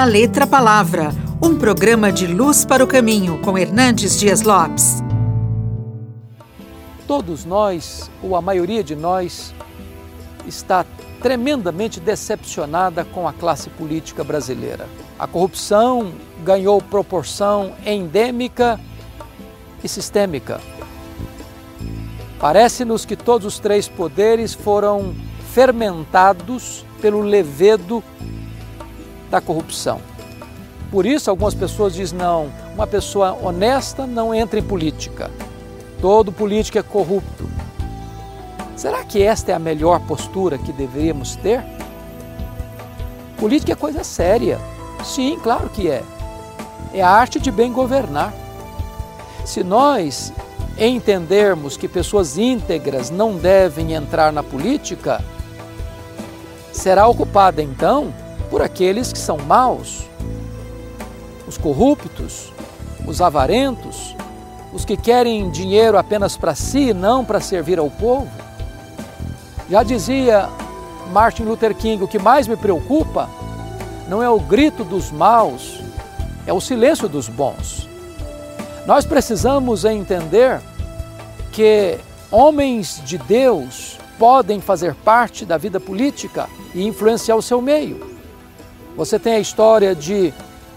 Da Letra Palavra, um programa de luz para o caminho com Hernandes Dias Lopes. Todos nós, ou a maioria de nós, está tremendamente decepcionada com a classe política brasileira. A corrupção ganhou proporção endêmica e sistêmica. Parece-nos que todos os três poderes foram fermentados pelo levedo da corrupção. Por isso, algumas pessoas dizem: não, uma pessoa honesta não entra em política. Todo político é corrupto. Será que esta é a melhor postura que deveríamos ter? Política é coisa séria. Sim, claro que é. É a arte de bem governar. Se nós entendermos que pessoas íntegras não devem entrar na política, será ocupada então por aqueles que são maus, os corruptos, os avarentos, os que querem dinheiro apenas para si e não para servir ao povo. Já dizia Martin Luther King: o que mais me preocupa não é o grito dos maus, é o silêncio dos bons. Nós precisamos entender que homens de Deus podem fazer parte da vida política e influenciar o seu meio. Você tem a história de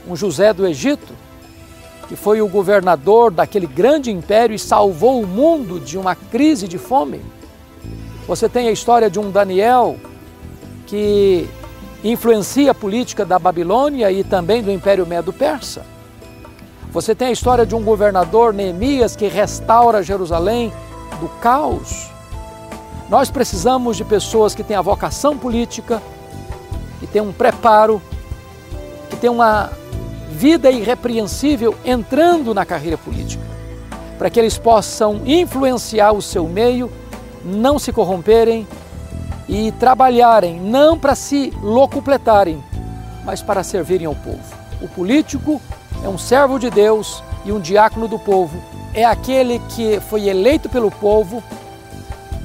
um José do Egito, que foi o governador daquele grande império e salvou o mundo de uma crise de fome. Você tem a história de um Daniel que influencia a política da Babilônia e também do Império Medo-Persa. Você tem a história de um governador, Neemias, que restaura Jerusalém do caos. Nós precisamos de pessoas que têm a vocação política, que têm um preparo, têm uma vida irrepreensível entrando na carreira política, para que eles possam influenciar o seu meio, não se corromperem e trabalharem não para se locupletarem, mas para servirem ao povo. O político é um servo de Deus e um diácono do povo. É aquele que foi eleito pelo povo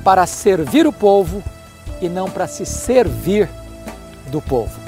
para servir o povo e não para se servir do povo.